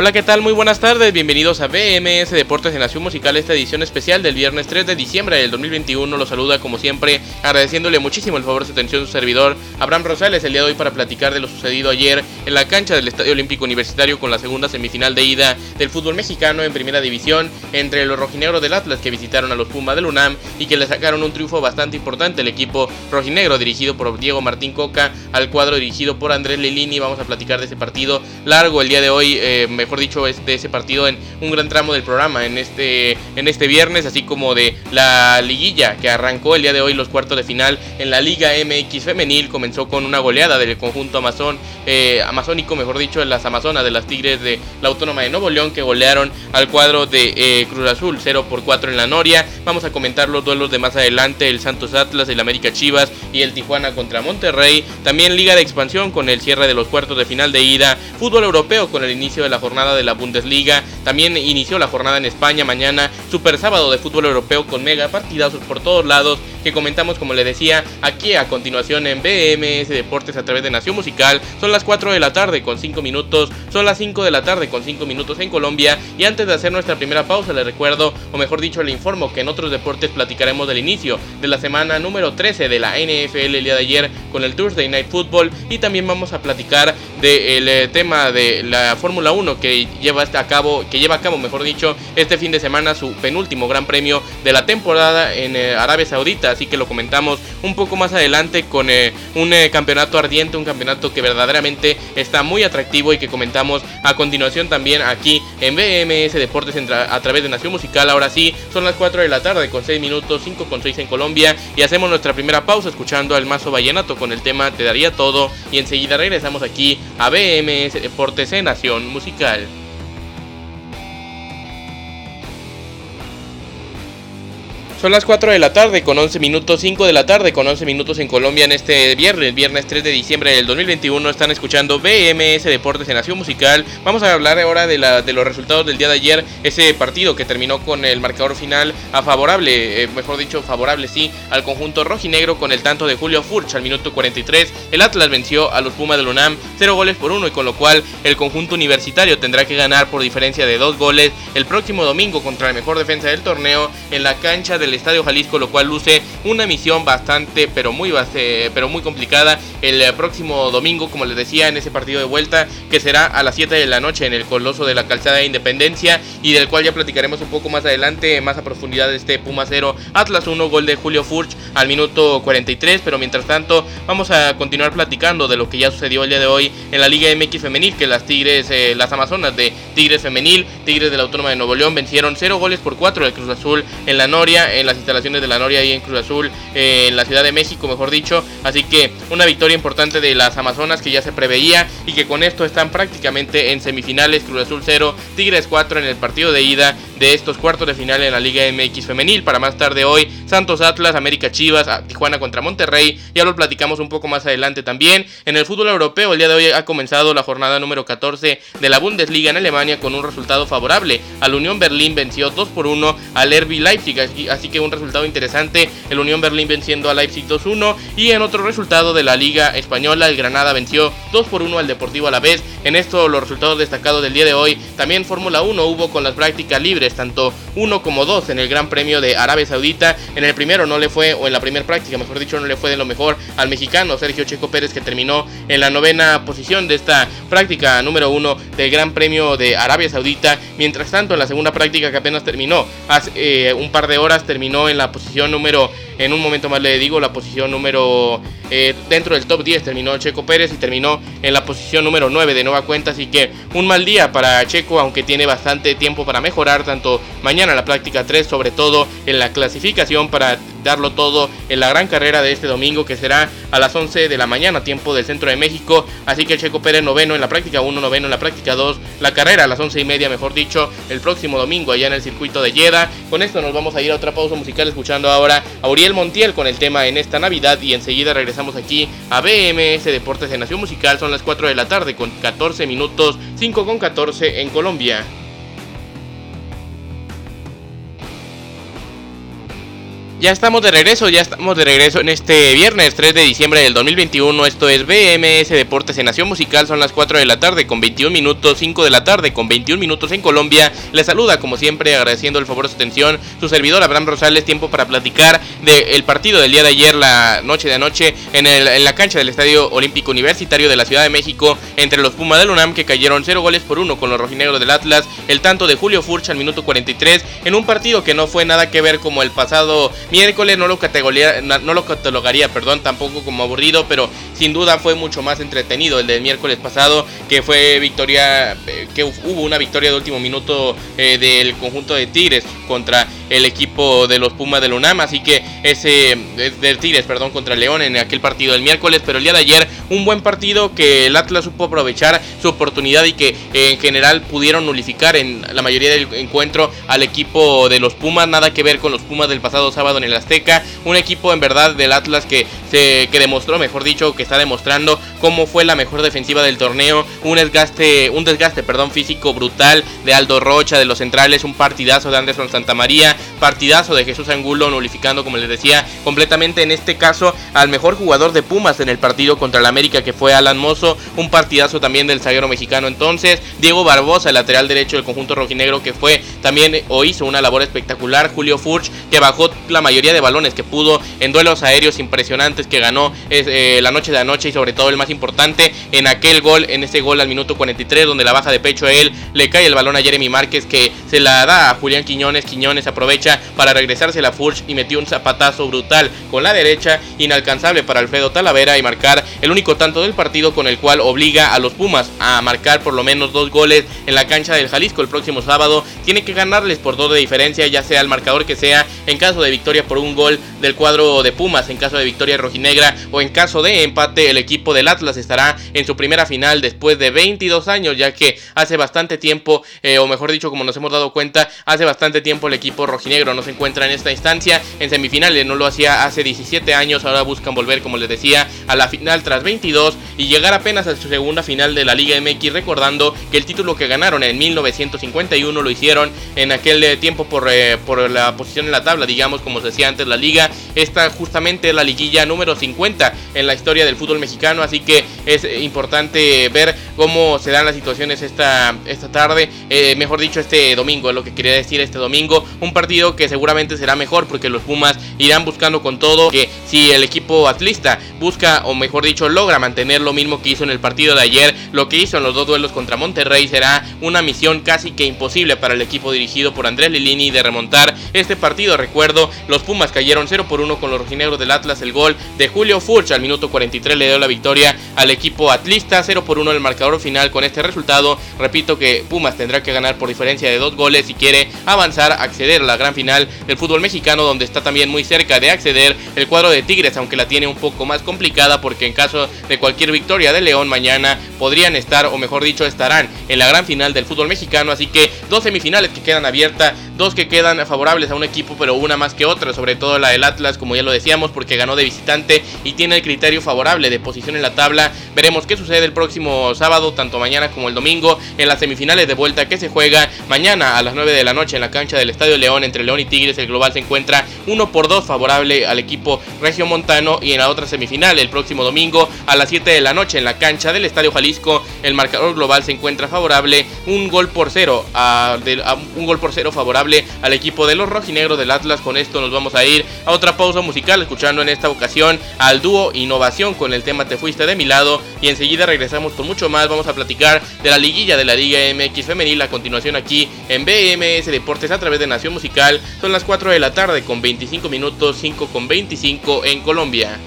Hola, ¿qué tal? Muy buenas tardes, bienvenidos a BMS Deportes de Nación Musical, esta edición especial del viernes 3 de diciembre del 2021. Los saluda como siempre, agradeciéndole muchísimo el favor de su atención su servidor, Abraham Rosales, el día de hoy para platicar de lo sucedido ayer en la cancha del Estadio Olímpico Universitario con la segunda semifinal de ida del fútbol mexicano en primera división entre los rojinegros del Atlas que visitaron a los Pumas del UNAM y que le sacaron un triunfo bastante importante el equipo rojinegro dirigido por Diego Martín Coca al cuadro dirigido por Andrés Lilini. Vamos a platicar de ese partido largo el día de hoy. Eh, mejor dicho, de ese partido en un gran tramo del programa en este, en este viernes, así como de la liguilla que arrancó el día de hoy los cuartos de final en la Liga MX femenil. Comenzó con una goleada del conjunto amazon, eh, amazónico, mejor dicho, en las Amazonas de las Tigres de la Autónoma de Nuevo León que golearon al cuadro de eh, Cruz Azul 0 por 4 en la Noria. Vamos a comentar los duelos de más adelante, el Santos Atlas, el América Chivas y el Tijuana contra Monterrey. También Liga de Expansión con el cierre de los cuartos de final de ida. Fútbol europeo con el inicio de la jornada de la Bundesliga. También inició la jornada en España mañana. Super sábado de fútbol europeo con mega partidazos por todos lados que comentamos como le decía aquí a continuación en BMS Deportes a través de Nación Musical. Son las 4 de la tarde con 5 minutos. Son las 5 de la tarde con 5 minutos en Colombia. Y antes de hacer nuestra primera pausa les recuerdo, o mejor dicho le informo que en otros deportes platicaremos del inicio de la semana número 13 de la NFL el día de ayer con el Thursday Night Football. Y también vamos a platicar del eh, tema de la Fórmula 1 que lleva a cabo, que lleva a cabo, mejor dicho, este fin de semana su penúltimo gran premio de la temporada en eh, Arabia Saudita. Así que lo comentamos un poco más adelante con eh, un campeonato ardiente, un campeonato que verdaderamente está muy atractivo y que comentamos a continuación también aquí en BMS Deportes a través de Nación Musical. Ahora sí, son las 4 de la tarde con 6 minutos, 5 con 6 en Colombia y hacemos nuestra primera pausa escuchando al Mazo Vallenato con el tema Te daría todo y enseguida regresamos aquí a BMS Deportes en Nación Musical. Израиль. Son las 4 de la tarde con 11 minutos, 5 de la tarde con 11 minutos en Colombia en este viernes, viernes 3 de diciembre del 2021. Están escuchando BMS Deportes en Nación Musical. Vamos a hablar ahora de, la, de los resultados del día de ayer. Ese partido que terminó con el marcador final a favorable, eh, mejor dicho, favorable sí, al conjunto rojinegro con el tanto de Julio Furch al minuto 43. El Atlas venció a los Pumas del UNAM 0 goles por 1 y con lo cual el conjunto universitario tendrá que ganar por diferencia de 2 goles el próximo domingo contra la mejor defensa del torneo en la cancha de Estadio Jalisco, lo cual luce una misión bastante, pero muy, pero muy complicada el eh, próximo domingo, como les decía, en ese partido de vuelta, que será a las 7 de la noche en el Coloso de la Calzada de Independencia y del cual ya platicaremos un poco más adelante, más a profundidad de este Puma 0, Atlas 1, gol de Julio Furch al minuto 43, pero mientras tanto vamos a continuar platicando de lo que ya sucedió el día de hoy en la Liga MX Femenil, que las Tigres, eh, las Amazonas de Tigres Femenil, Tigres de la Autónoma de Nuevo León vencieron 0 goles por 4 del Cruz Azul en la Noria, en las instalaciones de la Noria ahí en Cruz Azul, en la Ciudad de México, mejor dicho. Así que una victoria importante de las Amazonas que ya se preveía y que con esto están prácticamente en semifinales. Cruz Azul 0, Tigres 4 en el partido de ida de estos cuartos de final en la Liga MX Femenil. Para más tarde hoy, Santos Atlas, América Chivas, Tijuana contra Monterrey. Ya lo platicamos un poco más adelante también. En el fútbol europeo, el día de hoy ha comenzado la jornada número 14 de la Bundesliga en Alemania con un resultado favorable. Al Unión Berlín venció 2 por 1 al RB Leipzig, así que un resultado interesante. El Unión Berlín venciendo a Leipzig 2-1 y en otro resultado de la Liga Española, el Granada venció 2 por 1 al Deportivo a la vez. En esto los resultados destacados del día de hoy, también Fórmula 1 hubo con las prácticas libres tanto uno como dos en el Gran Premio de Arabia Saudita. En el primero no le fue, o en la primera práctica, mejor dicho, no le fue de lo mejor al mexicano Sergio Checo Pérez, que terminó en la novena posición de esta práctica número uno del Gran Premio de Arabia Saudita. Mientras tanto, en la segunda práctica que apenas terminó, hace eh, un par de horas, terminó en la posición número, en un momento más le digo, la posición número eh, dentro del top 10 terminó Checo Pérez y terminó en la posición número 9 de nueva cuenta. Así que un mal día para Checo, aunque tiene bastante tiempo para mejorar, tanto mañana la práctica 3, sobre todo en la clasificación para darlo todo en la gran carrera de este domingo que será a las 11 de la mañana, tiempo del centro de México. Así que Checo Pérez noveno en la práctica 1, noveno en la práctica 2, la carrera a las 11 y media, mejor dicho, el próximo domingo allá en el circuito de Jeddah. Con esto nos vamos a ir a otra pausa musical escuchando ahora a Uriel Montiel con el tema en esta Navidad y enseguida regresamos aquí a BMS Deportes de Nación Musical. Son las 4 de la tarde con 14 minutos, 5 con 14 en Colombia. Ya estamos de regreso, ya estamos de regreso en este viernes 3 de diciembre del 2021. Esto es BMS Deportes en Nación Musical. Son las 4 de la tarde con 21 minutos, 5 de la tarde con 21 minutos en Colombia. Les saluda como siempre agradeciendo el favor de su atención su servidor Abraham Rosales. Tiempo para platicar del partido del día de ayer, la noche de anoche, en, el, en la cancha del Estadio Olímpico Universitario de la Ciudad de México entre los Pumas del UNAM que cayeron 0 goles por 1 con los rojinegros del Atlas. El tanto de Julio Furch al minuto 43 en un partido que no fue nada que ver como el pasado Miércoles no lo, no lo catalogaría, perdón, tampoco como aburrido, pero sin duda fue mucho más entretenido el del miércoles pasado, que fue victoria, eh, que hubo una victoria de último minuto eh, del conjunto de Tigres contra el equipo de los Pumas del UNAM, así que ese del Tigres, perdón, contra León en aquel partido del miércoles, pero el día de ayer un buen partido que el Atlas supo aprovechar su oportunidad y que en general pudieron nulificar en la mayoría del encuentro al equipo de los Pumas, nada que ver con los Pumas del pasado sábado en el Azteca, un equipo en verdad del Atlas que se que demostró, mejor dicho, que está demostrando cómo fue la mejor defensiva del torneo, un desgaste, un desgaste, perdón, físico brutal de Aldo Rocha de los centrales, un partidazo de Anderson Santamaría, partidazo de Jesús Angulo nulificando, como les decía, completamente en este caso al mejor jugador de Pumas en el partido contra el América que fue Alan Mozo, un partidazo también del zaguero mexicano. Entonces, Diego Barbosa, el lateral derecho del conjunto rojinegro que fue también o hizo una labor espectacular, Julio Furch que bajó la mayoría de balones que pudo en duelos aéreos impresionantes que ganó eh, la noche de anoche y sobre todo el más importante en aquel gol, en ese gol al minuto 43 donde la baja de pecho a él, le cae el balón a Jeremy Márquez que se la da a Julián Quiñones, Quiñones aprovecha para regresarse la Furch y metió un zapatazo brutal con la derecha, inalcanzable para Alfredo Talavera y marcar el único tanto del partido con el cual obliga a los Pumas a marcar por lo menos dos goles en la cancha del Jalisco el próximo sábado. Tiene que ganarles por dos de diferencia, ya sea el marcador que sea, en caso de victoria por un gol del cuadro de Pumas, en caso de victoria rojinegra o en caso de empate, el equipo del Atlas estará en su primera final después de 22 años, ya que hace bastante tiempo, eh, o mejor dicho, como nos hemos dado cuenta, hace bastante tiempo el equipo rojinegro no se encuentra en esta instancia. En semifinales, no lo hacía hace 17 años, ahora buscan volver, como les decía, a la final tras 22 y llegar apenas a su segunda final de la Liga MX, recordando que el título que ganaron en 1951 lo hicieron en aquel eh, tiempo por, eh, por la posición en la tabla, digamos, como se decía antes la liga, esta justamente es la liguilla número 50 en la historia del fútbol mexicano, así que es importante ver cómo se dan las situaciones esta, esta tarde, eh, mejor dicho este domingo, es lo que quería decir este domingo, un partido que seguramente será mejor porque los Pumas irán buscando con todo que si el equipo atlista busca o mejor dicho logra mantener lo mismo que hizo en el partido de ayer, lo que hizo en los dos duelos contra Monterrey será una misión casi que imposible para el equipo dirigido por Andrés Lilini de remontar este partido. Recuerdo, los Pumas cayeron 0 por 1 con los rojinegros del Atlas, el gol de Julio Furch al minuto 43 le dio la victoria al equipo atlista, 0 por 1 el marcador final con este resultado. Repito que Pumas tendrá que ganar por diferencia de dos goles si quiere avanzar, acceder a la gran final del fútbol mexicano, donde está también muy cerca de acceder el cuadro de Tigres, aunque la tiene un poco más complicada, porque en caso de cualquier victoria de León mañana podrían estar, o mejor dicho, estarán en la gran final del fútbol mexicano. Así que dos semifinales que quedan abiertas, dos que quedan favorables a un equipo, pero una más que otra, sobre todo la del Atlas, como ya lo decíamos, porque ganó de visitante y tiene el criterio favorable de posición en la tabla. Veremos qué sucede el próximo sábado, tanto mañana como el domingo, en las semifinales de vuelta que se juega mañana a las 9 de la noche en la cancha del Estadio León entre León y Tigres. El global se encuentra 1 por 2 favorable al equipo Regio Montano y en la otra semifinal el próximo domingo a las 7 de la noche en la cancha del Estadio Jalisco el marcador global se encuentra favorable un gol por cero a, un gol por cero favorable al equipo de los rojinegros del Atlas. Con esto nos vamos a ir a otra pausa musical escuchando en esta ocasión al dúo Innovación con el tema Te fuiste de mi lado y enseguida regresamos con mucho más. Vamos a platicar de la liguilla de la Liga MX femenil a continuación aquí en BMS Deportes a través de Nación Musical. Son las 4 de la tarde con 25 minutos, 5 con 25 en Colombia.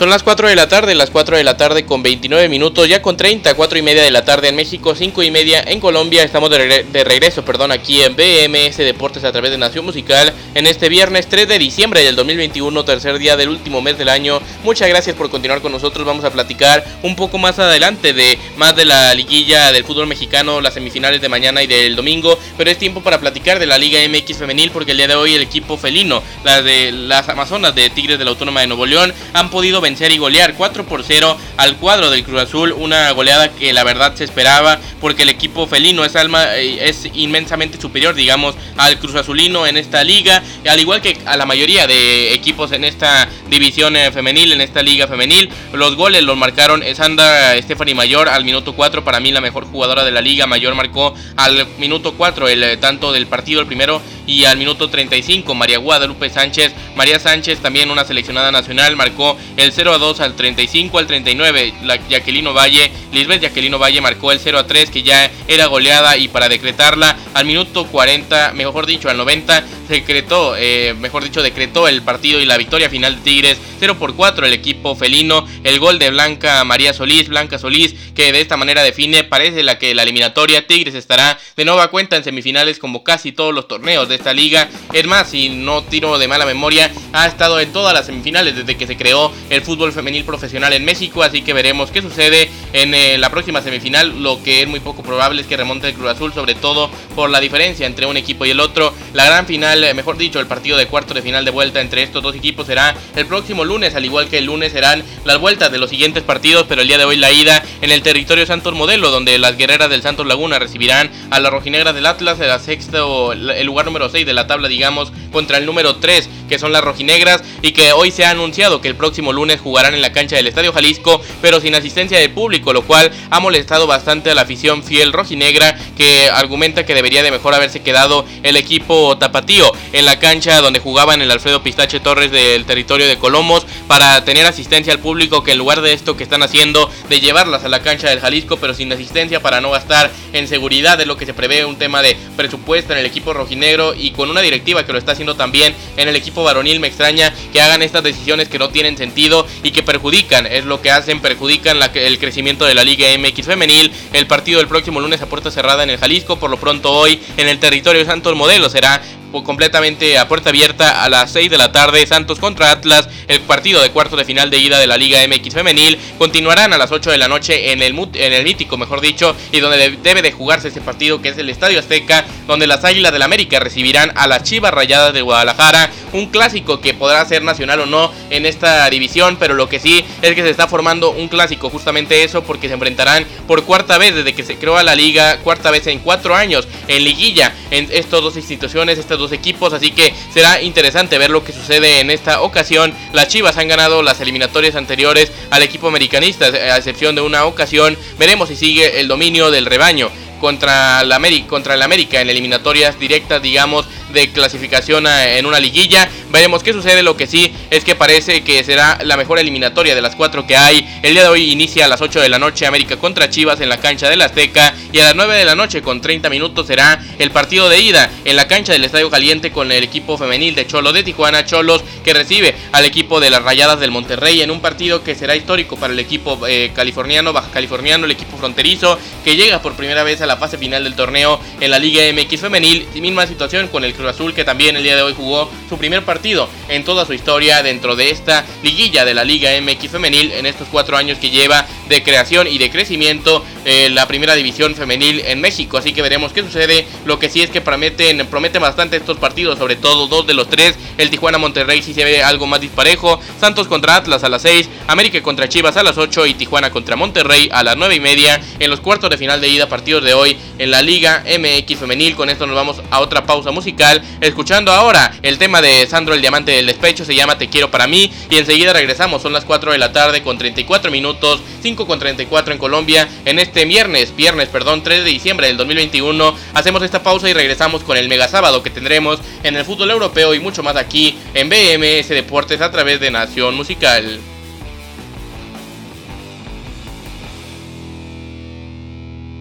Son las 4 de la tarde, las 4 de la tarde con 29 minutos, ya con 30, 4 y media de la tarde en México, 5 y media en Colombia. Estamos de, regreso, perdón, aquí en BMS Deportes a través de Nación Musical en este viernes 3 de diciembre del 2021, tercer día del último mes del año. Muchas gracias por continuar con nosotros. Vamos a platicar un poco más adelante de más de la liguilla del fútbol mexicano, las semifinales de mañana y del domingo, pero es tiempo para platicar de la Liga MX femenil porque el día de hoy el equipo felino, las de las Amazonas de Tigres de la Autónoma de Nuevo León, han podido vencer vencer y golear 4 por 0 al cuadro del Cruz Azul. Una goleada que la verdad se esperaba porque el equipo felino es, alma, eh, es inmensamente superior, digamos, al Cruz Azulino en esta liga, al igual que a la mayoría de equipos en esta división eh, femenil, en esta liga femenil. Los goles los marcaron Sandra Stephanie Mayor al minuto 4, para mí la mejor jugadora de la liga. Mayor marcó al minuto 4 el eh, tanto del partido, el primero, y al minuto 35 María Guadalupe Sánchez. María Sánchez, también una seleccionada nacional, marcó el 0 a 2 al 35 al 39. La Jacquelino Valle, Lisbeth Jacquelino Valle marcó el 0 a 3 que ya era goleada y para decretarla al minuto 40, mejor dicho al 90, decretó, eh, mejor dicho, decretó el partido y la victoria final de Tigres 0 por 4 el equipo felino. El gol de Blanca María Solís, Blanca Solís, que de esta manera define, parece la que la eliminatoria Tigres estará de nueva cuenta en semifinales como casi todos los torneos de esta liga. Es más, si no tiro de mala memoria, ha estado en todas las semifinales desde que se creó el fútbol femenil profesional en México, así que veremos qué sucede en eh, la próxima semifinal. Lo que es muy poco probable es que remonte el Cruz Azul, sobre todo por la diferencia entre un equipo y el otro. La gran final, eh, mejor dicho, el partido de cuarto de final de vuelta entre estos dos equipos será el próximo lunes, al igual que el lunes serán las vueltas de los siguientes partidos, pero el día de hoy la ida en el territorio Santos Modelo, donde las guerreras del Santos Laguna recibirán a las rojinegras del Atlas, la sexta o el lugar número 6 de la tabla, digamos, contra el número 3, que son las rojinegras, y que hoy se ha anunciado que el próximo lunes jugarán en la cancha del Estadio Jalisco, pero sin asistencia de público, lo cual ha molestado bastante a la afición fiel rojinegra, que argumenta que debería de mejor haberse quedado el equipo tapatío en la cancha donde jugaban el Alfredo Pistache Torres del territorio de Colomos para tener asistencia al público, que en lugar de esto que están haciendo de llevarlas a la cancha del Jalisco, pero sin asistencia para no gastar en seguridad, es lo que se prevé un tema de presupuesto en el equipo rojinegro y con una directiva que lo está haciendo también en el equipo varonil. Me extraña que hagan estas decisiones que no tienen sentido y que perjudican, es lo que hacen, perjudican el crecimiento de la Liga MX femenil. El partido del próximo lunes a puerta cerrada en el Jalisco, por lo pronto hoy en el territorio Santos Modelo será completamente a puerta abierta a las 6 de la tarde. Santos contra Atlas, el partido de cuarto de final de ida de la Liga MX femenil. Continuarán a las 8 de la noche en el, en el mítico, mejor dicho, y donde debe de jugarse este partido, que es el Estadio Azteca, donde las Águilas del América recibirán a las Chivas Rayadas de Guadalajara. Un clásico que podrá ser nacional o no en esta división, pero lo que sí es que se está formando un clásico, justamente eso, porque se enfrentarán por cuarta vez desde que se creó la liga, cuarta vez en cuatro años en liguilla en estas dos instituciones, estas dos equipos, así que será interesante ver lo que sucede en esta ocasión. Las Chivas han ganado las eliminatorias anteriores al equipo americanista, a excepción de una ocasión. Veremos si sigue el dominio del rebaño contra el América, contra el América en eliminatorias directas, digamos, de clasificación en una liguilla. Veremos qué sucede. Lo que sí es que parece que será la mejor eliminatoria de las cuatro que hay. El día de hoy inicia a las 8 de la noche América contra Chivas en la cancha del Azteca. Y a las 9 de la noche con 30 minutos será el partido de ida en la cancha del Estadio Caliente con el equipo femenil de Cholo de Tijuana. Cholos que recibe al equipo de las Rayadas del Monterrey en un partido que será histórico para el equipo eh, californiano, baja californiano, el equipo fronterizo que llega por primera vez a la fase final del torneo en la Liga MX femenil. Misma situación con el Cruz Azul que también el día de hoy jugó su primer partido en toda su historia dentro de esta liguilla de la Liga MX femenil en estos cuatro años que lleva de creación y de crecimiento eh, la primera división femenil en México. Así que veremos qué sucede. Lo que sí es que prometen, prometen bastante estos partidos, sobre todo dos de los tres. El Tijuana Monterrey sí se ve algo más disparejo. Santos contra Atlas a las 6, América contra Chivas a las 8 y Tijuana contra Monterrey a las 9 y media en los cuartos de final de ida partidos de hoy en la Liga MX femenil. Con esto nos vamos a otra pausa musical, escuchando ahora el tema de Sandro el Diamante del Despecho, se llama Te quiero para mí y enseguida regresamos, son las 4 de la tarde con 34 minutos, 5 con 34 en Colombia, en este viernes, viernes, perdón, 3 de diciembre del 2021. Hacemos esta pausa y regresamos con el mega sábado que tendremos en el fútbol europeo y mucho más aquí en BMS Deportes a través de Nación Musical.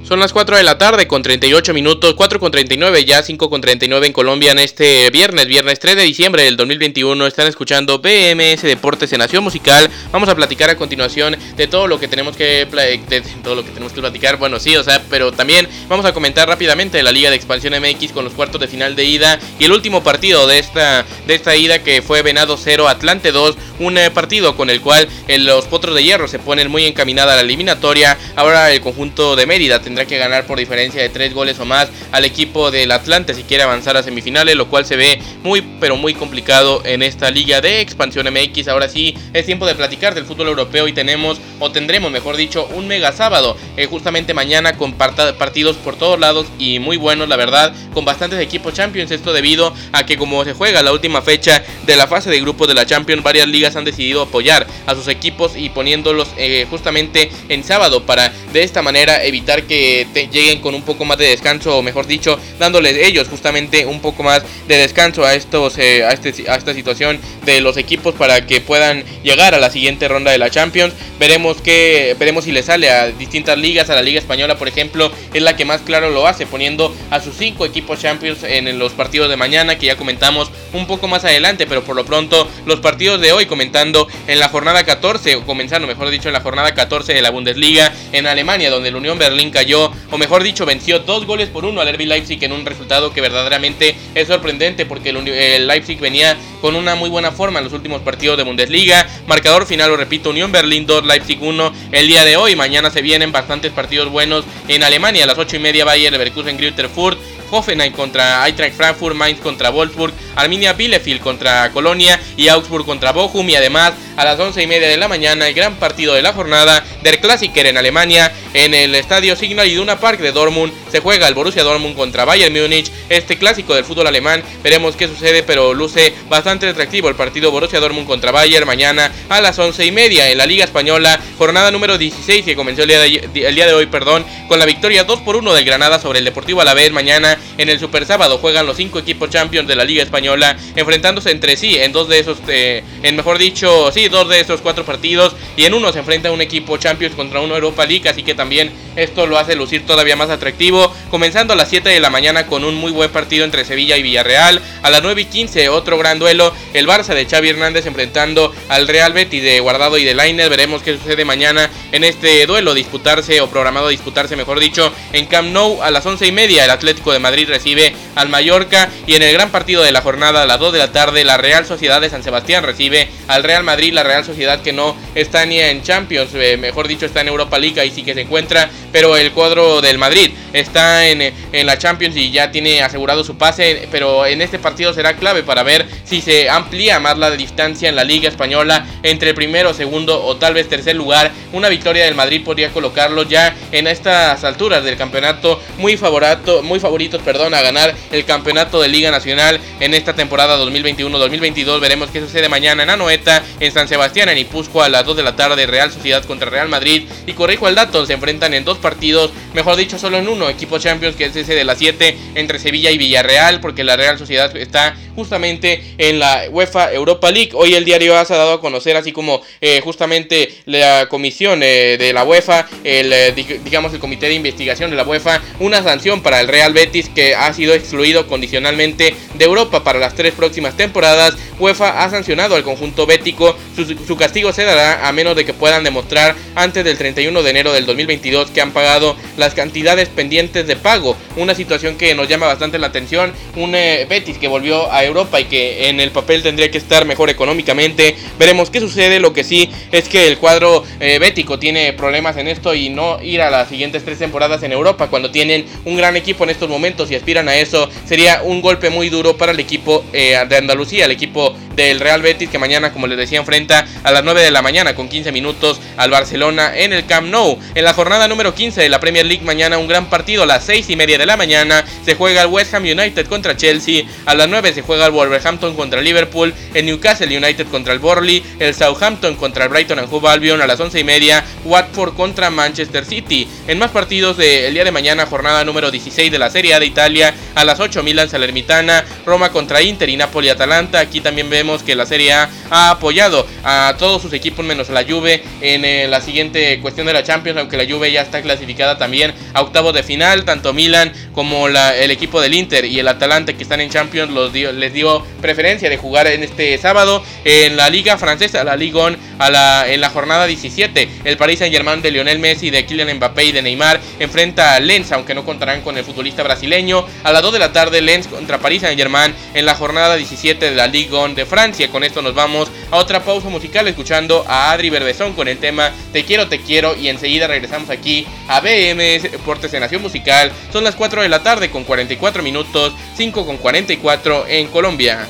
Son las 4 de la tarde con 38 minutos, 4 con 39, ya 5 con 39 en Colombia en este viernes, viernes 3 de diciembre del 2021. Están escuchando BMS Deportes en Nación Musical. Vamos a platicar a continuación de todo lo que tenemos que de todo lo que tenemos que platicar. Bueno, sí, o sea, pero también vamos a comentar rápidamente la Liga de Expansión MX con los cuartos de final de ida y el último partido de esta de esta ida que fue Venado 0 Atlante 2, un eh, partido con el cual eh, los Potros de Hierro se ponen muy encaminada a la eliminatoria. Ahora el conjunto de Mérida tendrá que ganar por diferencia de tres goles o más al equipo del Atlante si quiere avanzar a semifinales, lo cual se ve muy pero muy complicado en esta liga de expansión MX. Ahora sí es tiempo de platicar del fútbol europeo y tenemos o tendremos, mejor dicho, un mega sábado, eh, justamente mañana con partidos por todos lados y muy buenos, la verdad, con bastantes equipos Champions. Esto debido a que como se juega la última fecha de la fase de grupos de la Champions, varias ligas han decidido apoyar a sus equipos y poniéndolos eh, justamente en sábado para de esta manera evitar que lleguen con un poco más de descanso, o mejor dicho, dándoles ellos justamente un poco más de descanso a, estos, eh, a, este, a esta situación de los equipos para que puedan llegar a la siguiente ronda de la Champions. Veremos que veremos si le sale a distintas ligas, a la Liga Española, por ejemplo, es la que más claro lo hace, poniendo a sus cinco equipos Champions en los partidos de mañana, que ya comentamos un poco más adelante, pero por lo pronto los partidos de hoy comentando en la jornada 14, o comenzando mejor dicho en la jornada 14 de la Bundesliga en Alemania, donde el Unión Berlín cayó, o mejor dicho, venció dos goles por uno al RB Leipzig en un resultado que verdaderamente es sorprendente porque el, Leipzig venía con una muy buena forma en los últimos partidos de Bundesliga. Marcador final, lo repito, Unión Berlín 2, Leipzig 1 el día de hoy. Mañana se vienen bastantes partidos buenos en Alemania. A las 8 y media Bayern Leverkusen Greuther Furt. Hoffenheim contra Eintracht Frankfurt, Mainz contra Wolfsburg, Arminia Bielefeld contra Colonia y Augsburg contra Bochum. Y además a las 11 y media de la mañana el gran partido de la jornada del Klassiker en Alemania en el estadio Signal Iduna Park de Dortmund se juega el Borussia Dortmund contra Bayern Múnich este clásico del fútbol alemán. Veremos qué sucede pero luce bastante atractivo el partido Borussia Dortmund contra Bayern mañana a las 11 y media en la Liga Española jornada número 16 que comenzó el día de, el día de hoy perdón con la victoria 2 por 1 del Granada sobre el Deportivo Alavés. Mañana en el Super Sábado juegan los cinco equipos Champions de la Liga Española enfrentándose entre sí en dos de esos, eh, en mejor dicho, sí, dos de esos cuatro partidos y en uno se enfrenta un equipo Champions contra uno Europa League, así que también esto lo hace lucir todavía más atractivo. Comenzando a las 7 de la mañana con un muy buen partido entre Sevilla y Villarreal. A las 9 y 15 otro gran duelo, el Barça de Xavi Hernández enfrentando al Real Betis de Guardado y de Lainer. Veremos qué sucede mañana en este duelo, disputarse o programado disputarse, mejor dicho, en Camp Nou a las 11 y media. El Atlético de Madrid recibe al Mallorca y en el gran partido de la jornada a las 2 de la tarde la Real Sociedad de San Sebastián recibe al Real Madrid, la Real Sociedad que no está ni en Champions, eh, mejor dicho está en Europa League y sí que se encuentra, pero el cuadro del Madrid está en, en la Champions y ya tiene asegurado su pase, pero en este partido será clave para ver si se amplía más la distancia en la Liga Española entre el primero, segundo o tal vez tercer lugar. Una victoria del Madrid podría colocarlo ya en estas alturas del campeonato muy favorito, muy favoritos, perdón, a ganar el campeonato de Liga Nacional en esta temporada 2021-2022. Veremos qué sucede mañana en Anoeta, en San Sebastián, en Ipuzco a las 2 de la tarde, Real Sociedad contra Real Madrid. Y corrijo el dato, se enfrentan en dos partidos, mejor dicho, solo en uno, equipo Champions, que es ese de las 7 entre Sevilla y Villarreal, porque la Real Sociedad está justamente en la UEFA Europa League. Hoy el diario AS ha dado a conocer, así como eh, justamente la comisión eh, de la UEFA, el, eh, digamos el comité de investigación de la UEFA, una sanción para el Real Betis que ha sido excluido condicionalmente de Europa para las tres próximas temporadas. UEFA ha sancionado al conjunto bético. Su, castigo se dará a menos de que puedan demostrar antes del 31 de enero del 2022 que han pagado las cantidades pendientes de pago. Una situación que nos llama bastante la atención. Un eh, Betis que volvió a Europa y que en el papel tendría que estar mejor económicamente. Veremos qué sucede. Lo que sí es que el cuadro eh, bético tiene problemas en esto y no ir a las siguientes tres temporadas en Europa cuando tienen un gran equipo en estos momentos y aspiran a eso. Sería un golpe muy duro para el equipo eh, de Andalucía, el equipo del Real Betis que mañana, como les decía, enfrenta a las 9 de la mañana con 15 minutos al Barcelona en el Camp Nou. En la jornada número 15 de la Premier League mañana un gran partido a las 6 y media de la mañana se juega el West Ham United contra Chelsea, a las 9 se juega el Wolverhampton contra Liverpool, el Newcastle United contra el Borley, el Southampton contra el Brighton and Hove Albion a las 11 y media, Watford contra Manchester City. En más partidos del día de mañana, jornada número 16 de la Serie A de Italia, a las 8 Milan Salernitana, Roma contra Inter y Napoli Atalanta. Aquí también vemos que la Serie A ha apoyado a todos sus equipos menos la Juve en eh, la siguiente cuestión de la Champions, aunque la Juve ya está clasificada también a octavos de final, tanto Milan como el equipo del Inter y el Atalanta que están en Champions los les dio preferencia de jugar en este sábado en la Liga Francesa, la Ligue 1 a la, en la jornada 17. El Paris Saint-Germain de Lionel Messi, de Kylian Mbappé y de Neymar enfrenta a Lens, aunque no contarán con el futbolista brasileño. A las 2 de la tarde, Lens contra Paris Saint-Germain en la jornada 17 de la Ligue 1 de Francia. Con esto nos vamos a otra pausa musical escuchando a Adri Berbezón con el tema Te quiero, te quiero y enseguida regresamos aquí a BMS Deportes de Nación Musical. Son las 4 de la tarde con 44 minutos, 5 con 44 en Colombia.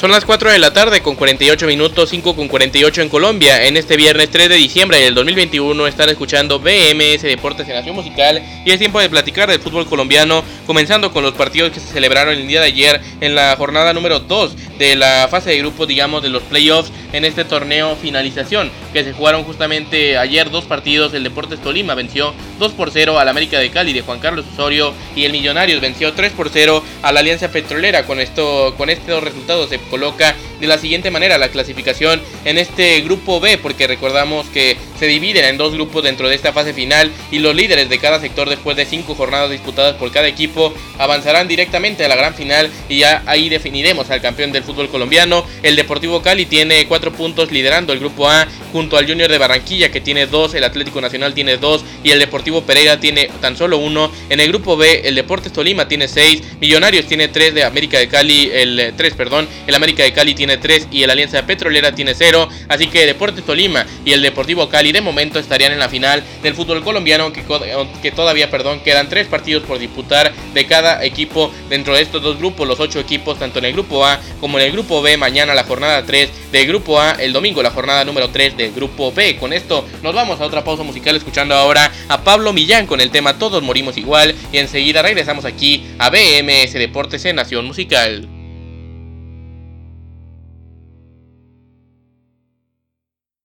Son las 4 de la tarde con 48 minutos, 5 con 48 en Colombia. En este viernes 3 de diciembre del 2021 están escuchando BMS Deportes en Nación Musical y es tiempo de platicar del fútbol colombiano, comenzando con los partidos que se celebraron el día de ayer en la jornada número 2 de la fase de grupo, digamos, de los playoffs en este torneo finalización, que se jugaron justamente ayer dos partidos. El Deportes Tolima venció 2 por 0 al América de Cali de Juan Carlos Osorio y el Millonarios venció 3 por 0 a la Alianza Petrolera. Con, esto, con estos resultados se coloca de la siguiente manera la clasificación en este grupo B, porque recordamos que se dividen en dos grupos dentro de esta fase final y los líderes de cada sector después de cinco jornadas disputadas por cada equipo avanzarán directamente a la gran final y ya ahí definiremos al campeón del fútbol colombiano. El Deportivo Cali tiene cuatro puntos liderando el grupo A junto al Junior de Barranquilla que tiene dos, el Atlético Nacional tiene dos y el Deportivo Pereira tiene tan solo uno. En el grupo B el Deportes Tolima tiene seis, Millonarios tiene tres de América de Cali, el tres, perdón, el América de Cali tiene 3 y el Alianza Petrolera tiene 0. Así que Deportes Tolima y el Deportivo Cali de momento estarían en la final del fútbol colombiano, que, todavía perdón, quedan 3 partidos por disputar de cada equipo dentro de estos dos grupos, los 8 equipos, tanto en el grupo A como en el grupo B. Mañana la jornada 3 del grupo A, el domingo la jornada número 3 del grupo B. Con esto nos vamos a otra pausa musical escuchando ahora a Pablo Millán con el tema Todos morimos igual y enseguida regresamos aquí a BMS Deportes en Nación Musical.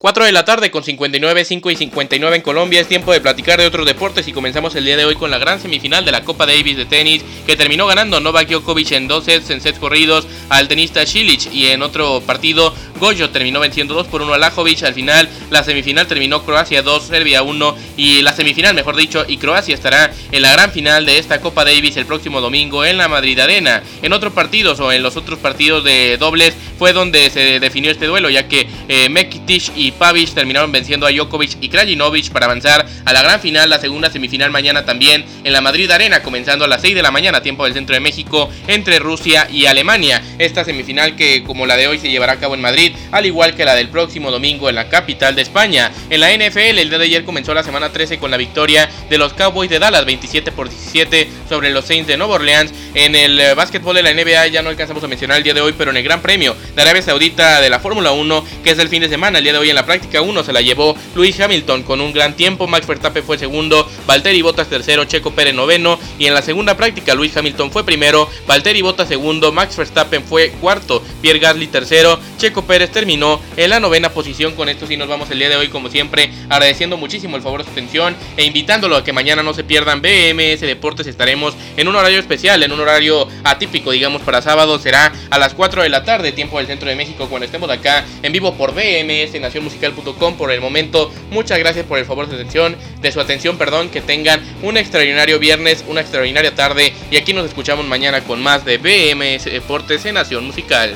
4 de la tarde con 59, 5 y 59 en Colombia. Es tiempo de platicar de otros deportes y comenzamos el día de hoy con la gran semifinal de la Copa Davis de tenis que terminó ganando Novak Djokovic en dos sets, en sets corridos al tenista Shilic y en otro partido Goyo terminó venciendo 2 por 1 a Lajovic. Al final la semifinal terminó Croacia 2, Serbia 1 y la semifinal mejor dicho y Croacia estará en la gran final de esta Copa Davis el próximo domingo en la Madrid Arena. En otros partidos o en los otros partidos de dobles fue donde se definió este duelo ya que eh, y Pavic terminaron venciendo a Djokovic y Krajinovic para avanzar a la gran final, la segunda semifinal mañana también en la Madrid Arena, comenzando a las 6 de la mañana, tiempo del centro de México, entre Rusia y Alemania. Esta semifinal que como la de hoy se llevará a cabo en Madrid, al igual que la del próximo domingo en la capital de España. En la NFL, el día de ayer comenzó la semana 13 con la victoria de los Cowboys de Dallas, 27 por 17 sobre los Saints de Nueva Orleans. En el eh, básquetbol de la NBA ya no alcanzamos a mencionar el día de hoy, pero en el Gran Premio de Arabia Saudita de la Fórmula 1, que es el fin de semana, el día de hoy en la práctica 1 se la llevó Luis Hamilton con un gran tiempo, Max Verstappen fue segundo, Valtteri Bottas tercero, Checo Pérez noveno y en la segunda práctica Luis Hamilton fue primero, Valtteri Bottas segundo, Max Verstappen fue cuarto, Pierre Gasly tercero, Checo Pérez terminó en la novena posición. Con esto sí nos vamos el día de hoy como siempre, agradeciendo muchísimo el favor de su atención e invitándolo a que mañana no se pierdan BMS Deportes, estaremos en un horario especial, en un horario atípico digamos para sábado, será a las 4 de la tarde, tiempo del centro de México cuando estemos acá en vivo por BMS Nacionmusical.com por el momento. Muchas gracias por el favor de atención, de su atención, perdón, que tengan un extraordinario viernes, una extraordinaria tarde y aquí nos escuchamos mañana con más de BMS Deportes en Nación Musical.